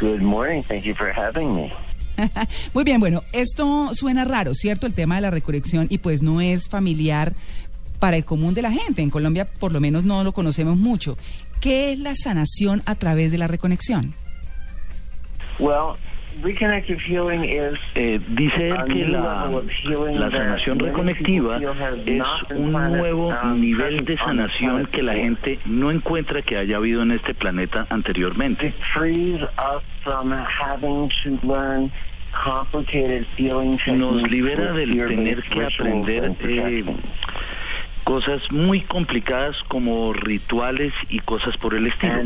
Good morning. Thank you for having me. Muy bien, bueno, esto suena raro, ¿cierto? El tema de la recolección y pues no es familiar para el común de la gente. En Colombia por lo menos no lo conocemos mucho. ¿Qué es la sanación a través de la reconexión? Well, Eh, dice él a que new la, level of healing la that sanación reconectiva es un nuevo um, nivel de sanación que la gente no encuentra que haya habido en este planeta anteriormente. It frees us from having to learn complicated healing Nos libera del tener que aprender eh, cosas muy complicadas como rituales y cosas por el estilo.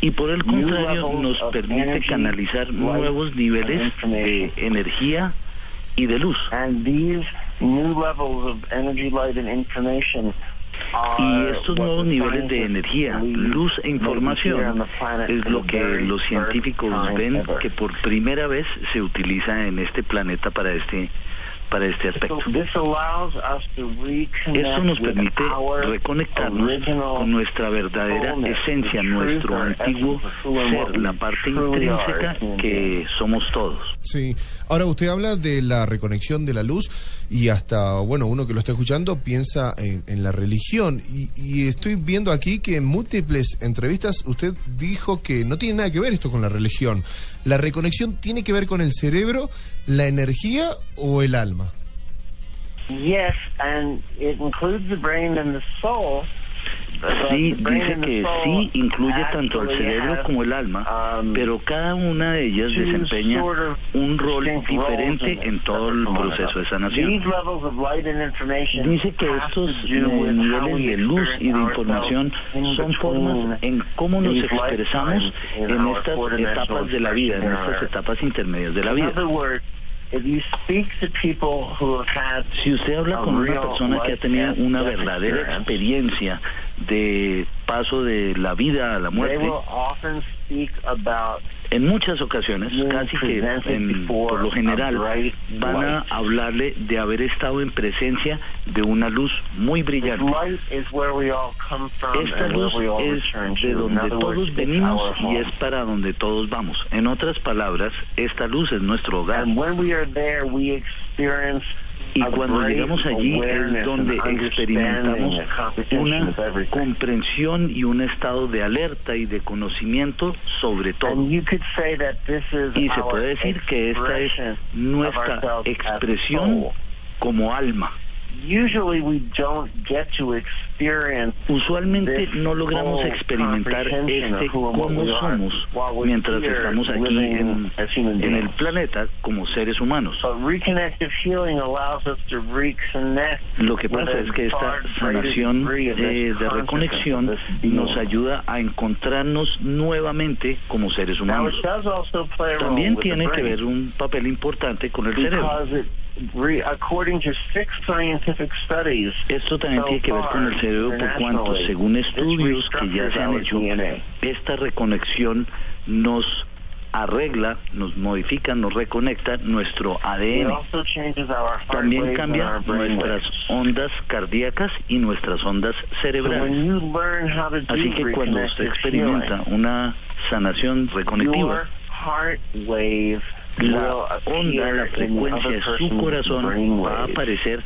Y por el contrario nos permite canalizar nuevos niveles and de energía y de luz. And these new levels of energy, light, and information Y estos what nuevos niveles de energía, luz e información es lo que los científicos ven que por primera vez se utiliza en este planeta para este para este aspecto. So this allows us to reconnect Esto nos with permite our reconectarnos con nuestra verdadera esencia, the nuestro antiguo ser, we la parte intrínseca que somos todos. Sí. Ahora usted habla de la reconexión de la luz y hasta, bueno, uno que lo está escuchando piensa en, en la religión. Y, y estoy viendo aquí que en múltiples entrevistas usted dijo que no tiene nada que ver esto con la religión. ¿La reconexión tiene que ver con el cerebro, la energía o el alma? Sí, the brain dice and the que soul sí incluye tanto actually cerebro como el alma, um, pero cada una de ellas desempeña un rol diferente en todo el proceso de sanación. Dice que estos niveles de luz y de información son formas en cómo nos expresamos en estas etapas de la vida, en estas etapas intermedias de la vida. Other words, if you speak to people who have had Si usted habla con una persona que ha tenido una verdadera experiencia de paso de la vida a la they muerte, will often speak about en muchas ocasiones, casi que en- por lo general, van a hablarle de haber estado en presencia de una luz muy brillante. Esta luz es de donde todos venimos y es para donde todos vamos. En otras palabras, esta luz es nuestro hogar. Y cuando llegamos allí es donde experimentamos una comprensión y un estado de alerta y de conocimiento sobre todo. Y se puede decir que esta es nuestra expresión como alma. Usually we don't get to experience Usualmente no logramos experimentar este cómo somos mientras estamos aquí en, en el planeta como seres humanos. Lo que pasa es que esta sanación this de reconexión nos ayuda a encontrarnos nuevamente como seres humanos. También tiene que ver un papel importante con el cerebro. because it, re, according to six scientific studies, Esto también so tiene que ver con el cerebro por cuanto, según estudios que ya se han hecho, esta reconexión nos arregla, nos modifica, nos reconecta nuestro ADN. También cambia nuestras ondas cardíacas y nuestras ondas cerebrales. Así que cuando usted experimenta una sanación reconectiva, la onda, la frecuencia de su corazón va a aparecer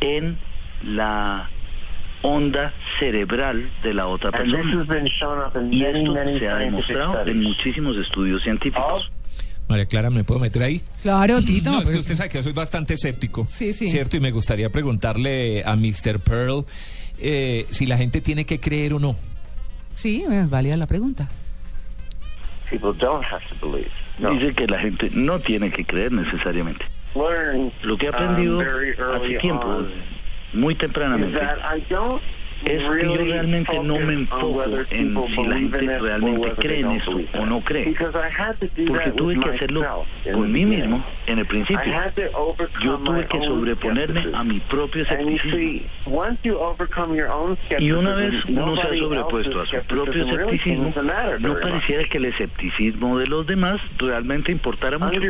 en la onda cerebral de la otra persona. Y esto se ha demostrado en muchísimos estudios científicos. María Clara, ¿me puedo meter ahí? Claro, Tito. No, es que usted sabe que yo soy bastante escéptico. Sí, sí. ¿Cierto? Y me gustaría preguntarle a Mr. Pearl eh, si la gente tiene que creer o no. Sí, es válida la pregunta. People don't have to believe. No. Dice que la gente no tiene que creer necesariamente. Learn Lo que he um, aprendido early hace tiempo on muy tempranamente es que yo realmente no me enfoco en si la gente realmente cree en believe o no cree. Porque tuve que hacerlo the mí mismo en el principio. Yo tuve que sobreponerme a mi propio escepticismo. Y una vez uno se ha sobrepuesto a su propio escepticismo, no pareciera que el escepticismo de los demás realmente importara mucho.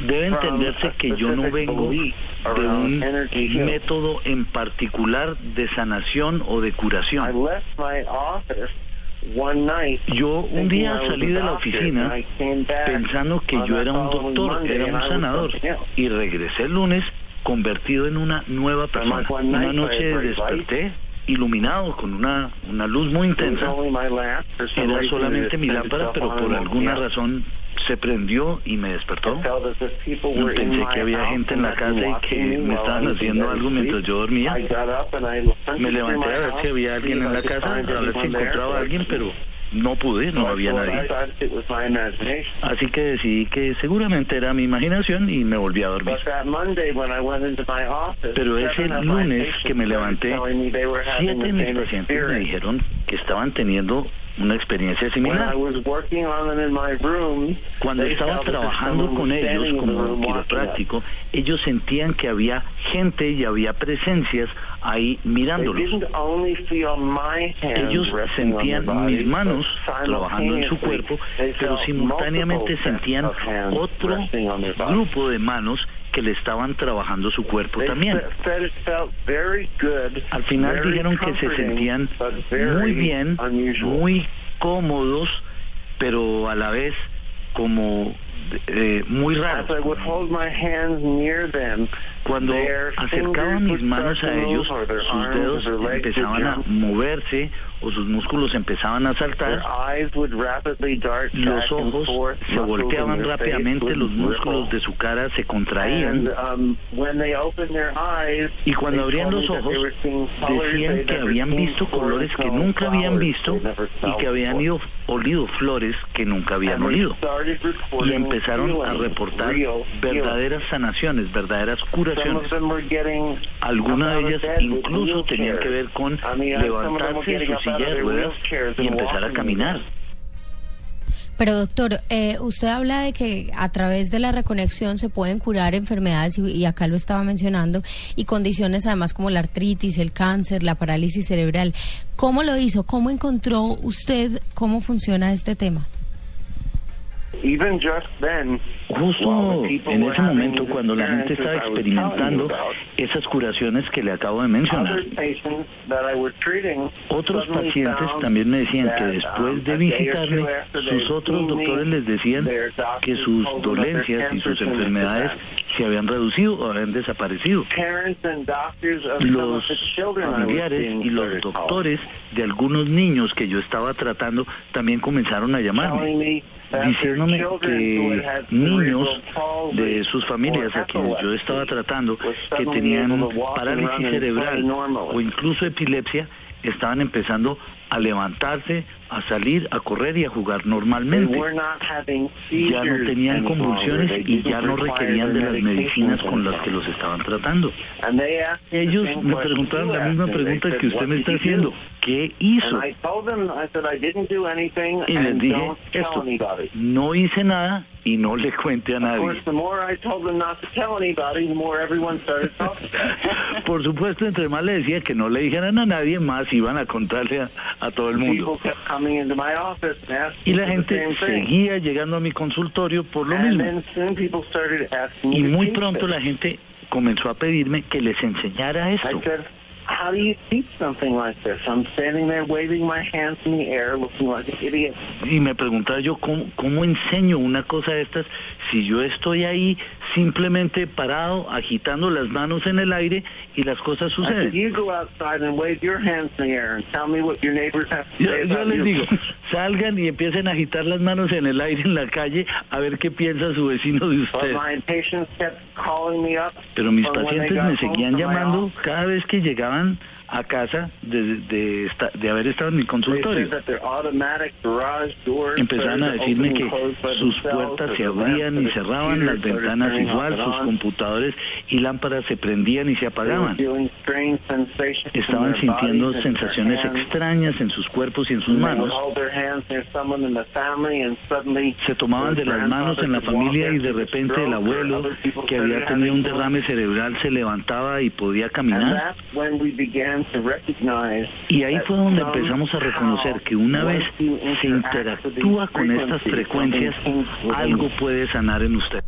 Debe entenderse que yo no vengo de un método en particular de sanación o de curación. left my office one night. Yo un día salí de la oficina pensando que yo era un doctor, era un sanador y regresé el lunes convertido en una nueva persona. Una noche desperté iluminado con una, una luz muy intensa. Era solamente mi lámpara, pero por alguna razón se prendió y me despertó. Pensé que había gente en la casa y que me estaban haciendo algo mientras yo dormía. Me levanté a ver si había alguien en la casa, a ver si encontraba a alguien, pero no pude, no había nadie. Así que decidí que seguramente era mi imaginación y me volví a dormir. Pero ese lunes que me levanté, siete de mis pacientes me dijeron que estaban teniendo una experiencia similar. was working on them in my room, Cuando estaba trabajando con ellos como quiropráctico, ellos sentían que había gente y había presencias ahí mirándolos. Ellos sentían mis manos trabajando en su cuerpo, pero simultáneamente sentían otro grupo de manos que le estaban trabajando su cuerpo They también. Al final dijeron que se sentían muy bien, muy cómodos, pero a la vez como eh, muy raros. As I would hold my hands near them, Cuando acercaba mis manos a ellos, sus dedos empezaban a moverse o sus músculos empezaban a saltar. Los ojos se volteaban rápidamente, los músculos de su cara se contraían. um, when they opened their eyes, Y cuando they abrían los ojos, decían que habían visto colores que nunca habían visto y que habían ido, olido flores que nunca habían olido. Y empezaron a reportar verdaderas sanaciones, verdaderas Some curaciones. Algunas de ellas incluso tenían que ver con levantarse de su silla de ruedas y and empezar a caminar. Pero doctor, eh, usted habla de que a través de la reconexión se pueden curar enfermedades y, y acá lo estaba mencionando y condiciones además como la artritis, el cáncer, la parálisis cerebral. ¿Cómo lo hizo? ¿Cómo encontró usted cómo funciona este tema? Even just then, Justo en ese momento, cuando la gente estaba experimentando esas curaciones que le acabo de mencionar, otros pacientes también me decían que um, después de they sus otros doctores les decían que sus dolencias y sus enfermedades se habían reducido o habían desaparecido. Los familiares y los doctores de algunos niños que yo estaba tratando también comenzaron a llamarme. Diciéndome que niños de sus familias a quienes yo estaba tratando que tenían parálisis cerebral o incluso epilepsia estaban empezando a levantarse, a salir, a correr y a jugar normalmente. Ya no tenían convulsiones y ya no requerían de las medicinas con las que los estaban tratando. Ellos me preguntaron la misma pregunta que usted "What me está haciendo. Do?" ¿Qué hizo? And I told them, I said, I didn't do anything Y les dije esto, no hice nada y no le cuente a nadie. Por supuesto, entre más le decía que no le dijeran a nadie, más iban a contarle a, a todo el mundo. Y la gente seguía llegando a mi consultorio por lo mismo. Y muy pronto la gente comenzó a pedirme que les enseñara esto. How do you teach something like this? I'm standing there waving my hands in the air looking like an idiot. Y me preguntaba yo, ¿cómo, ¿cómo enseño una cosa de estas si yo estoy ahí simplemente parado, agitando las manos en el aire y las cosas suceden? Yo, les digo, salgan y empiecen a agitar las manos en el aire en la calle a ver qué piensa su vecino de But usted. my patients kept calling me up. Pero mis pacientes me seguían llamando cada vez que llegaban a casa de, de, esta- de haber estado en mi consultorio. Empezaron a decirme que sus puertas se abrían y cerraban, las ventanas igual, sus computadores y lámparas se prendían y se apagaban. Estaban sintiendo sensaciones extrañas en sus cuerpos y en sus manos. Se tomaban de las manos en la familia y de repente el abuelo, que había tenido un derrame cerebral, se levantaba y podía caminar. Y ahí fue donde empezamos a reconocer que una vez se interactúa con estas frecuencias, algo puede sanar en usted.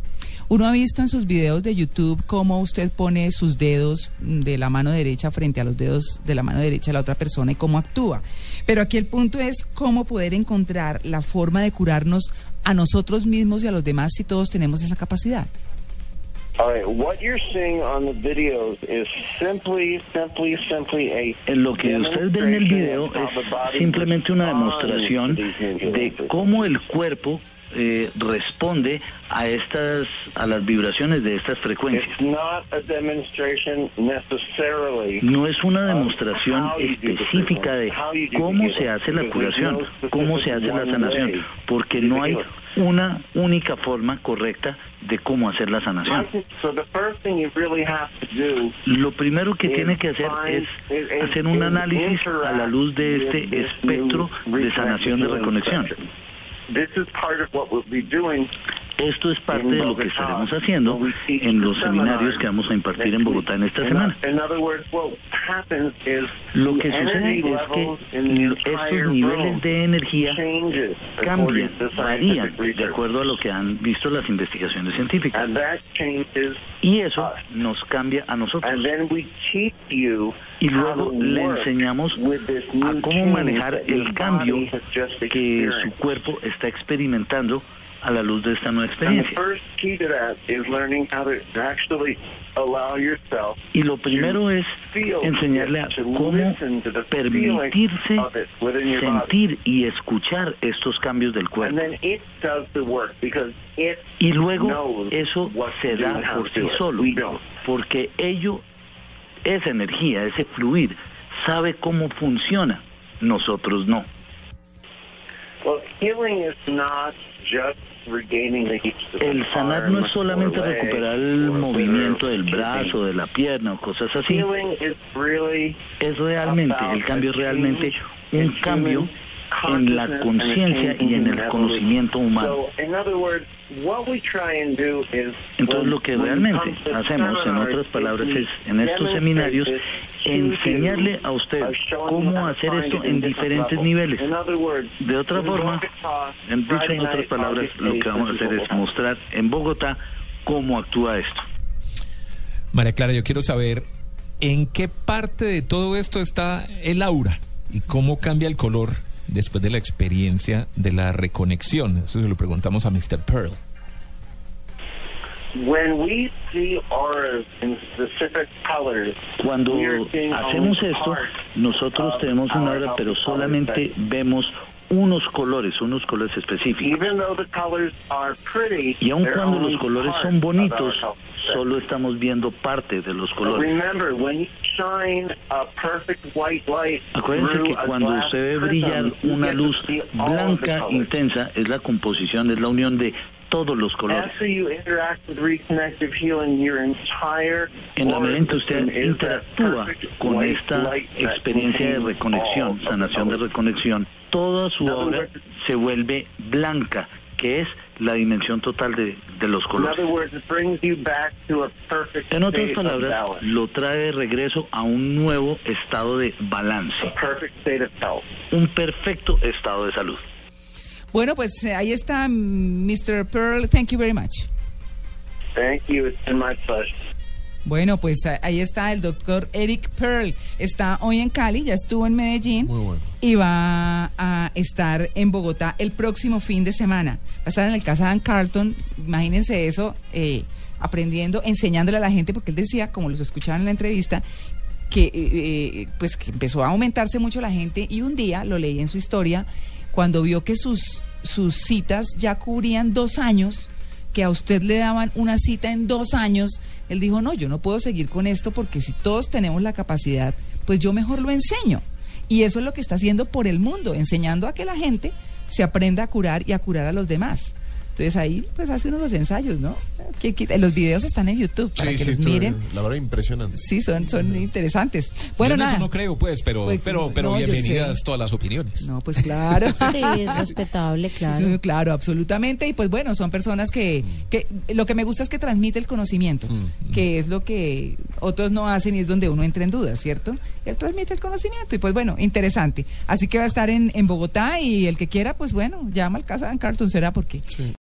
Uno ha visto en sus videos de YouTube cómo usted pone sus dedos de la mano derecha frente a los dedos de la mano derecha de la otra persona y cómo actúa. Pero aquí el punto es cómo poder encontrar la forma de curarnos a nosotros mismos y a los demás si todos tenemos esa capacidad. All right, what you're seeing on the videos is simply, simply, simply a lo que usted ve en el video es simplemente una demostración de cómo el cuerpo eh, responde a estas a las vibraciones de estas frecuencias. No es una demostración específica de cómo se hace la curación, cómo se hace la sanación, porque no hay una única forma correcta de cómo hacer la sanación. Lo primero que tiene que hacer es hacer un análisis a la luz de este espectro de sanación de reconexión. This is part of what we'll be doing Esto es parte de lo que estaremos haciendo en los seminarios que vamos a impartir en Bogotá en esta semana. Lo que sucede es que estos niveles de energía cambian, varían de acuerdo a lo que han visto las investigaciones científicas. Y eso nos cambia a nosotros. And then we teach you Y luego le enseñamos a cómo manejar el cambio que su cuerpo está experimentando a la luz de esta nueva experiencia. Y lo primero es enseñarle a cómo permitirse sentir y escuchar estos cambios del cuerpo. Y luego eso se da por sí solo, porque ello, esa energía, ese fluir, sabe cómo funciona. Nosotros no. Well, healing is not just El sanar no es solamente recuperar el movimiento del brazo, de la pierna o cosas así. Es realmente, el cambio es realmente un cambio en la conciencia y en el conocimiento humano. Entonces lo que realmente hacemos, en otras palabras, es en estos seminarios enseñarle you a usted cómo you how to hacer esto en different diferentes levels. niveles. In other words, De otra forma, en, dicho en otras palabras, lo que 8th, vamos a hacer es mostrar en Bogotá cómo actúa esto. María Clara, yo quiero saber en qué parte de todo esto está el aura y cómo cambia el color después de la experiencia de la reconexión. Eso se lo preguntamos a Mr. Pearl. When we see auras in specific colors, Cuando hacemos esto, nosotros tenemos una our hora, pero solamente vemos unos colores, unos colores específicos. Even though the colors are pretty, Y aun cuando los colores son bonitos. Solo estamos viendo parte de los colores. remember, when you shine a perfect white light Acuérdense que cuando usted ve brillar una luz blanca intensa, es la composición, es la unión de todos los colores. En la medida en que usted interactúa con esta experiencia de reconexión, sanación de reconexión, toda su obra se vuelve blanca, que es la dimensión total de, de los In colores. other words, it brings you back to a perfect En otras state of palabras, lo trae de regreso a un nuevo estado de balance, un perfecto estado de salud. Bueno, pues eh, ahí está Mr. Pearl. Thank you very much. Thank you. It's been my pleasure. Bueno, pues ahí está el doctor Eric Pearl. Está hoy en Cali, ya estuvo en Medellín Muy bueno. y va a estar en Bogotá el próximo fin de semana. Va a estar en el Casa Dan Carlton, imagínense eso, eh, aprendiendo, enseñándole a la gente, porque él decía, como los escuchaban en la entrevista, que eh, eh, pues que empezó a aumentarse mucho la gente y un día, lo leí en su historia, cuando vio que sus, sus citas ya cubrían dos años, que a usted le daban una cita en dos años, él dijo, no, yo no puedo seguir con esto porque si todos tenemos la capacidad pues yo mejor lo enseño. Y eso es lo que está haciendo por el mundo, enseñando a que la gente se aprenda a curar y a curar a los demás. Entonces ahí pues hace uno los ensayos, ¿no? Que, que- los videos están en YouTube para Sí, que sí, los miren. La verdad, impresionante. Sí, son, son interesantes. Bueno, en eso nada. no creo, pues, pero, Pues, pero, pero no, bienvenidas todas las opiniones. No, pues claro. Sí, es respetable, claro. Sí, claro, absolutamente. Y pues bueno, son personas que, que lo que me gusta es que transmite el conocimiento, que es lo que otros no hacen y es donde uno entra en dudas, ¿cierto? Él transmite el conocimiento y pues bueno, interesante. Así que va a estar en, en Bogotá y el que quiera, pues bueno, llama al Casa de Cartoon, será porque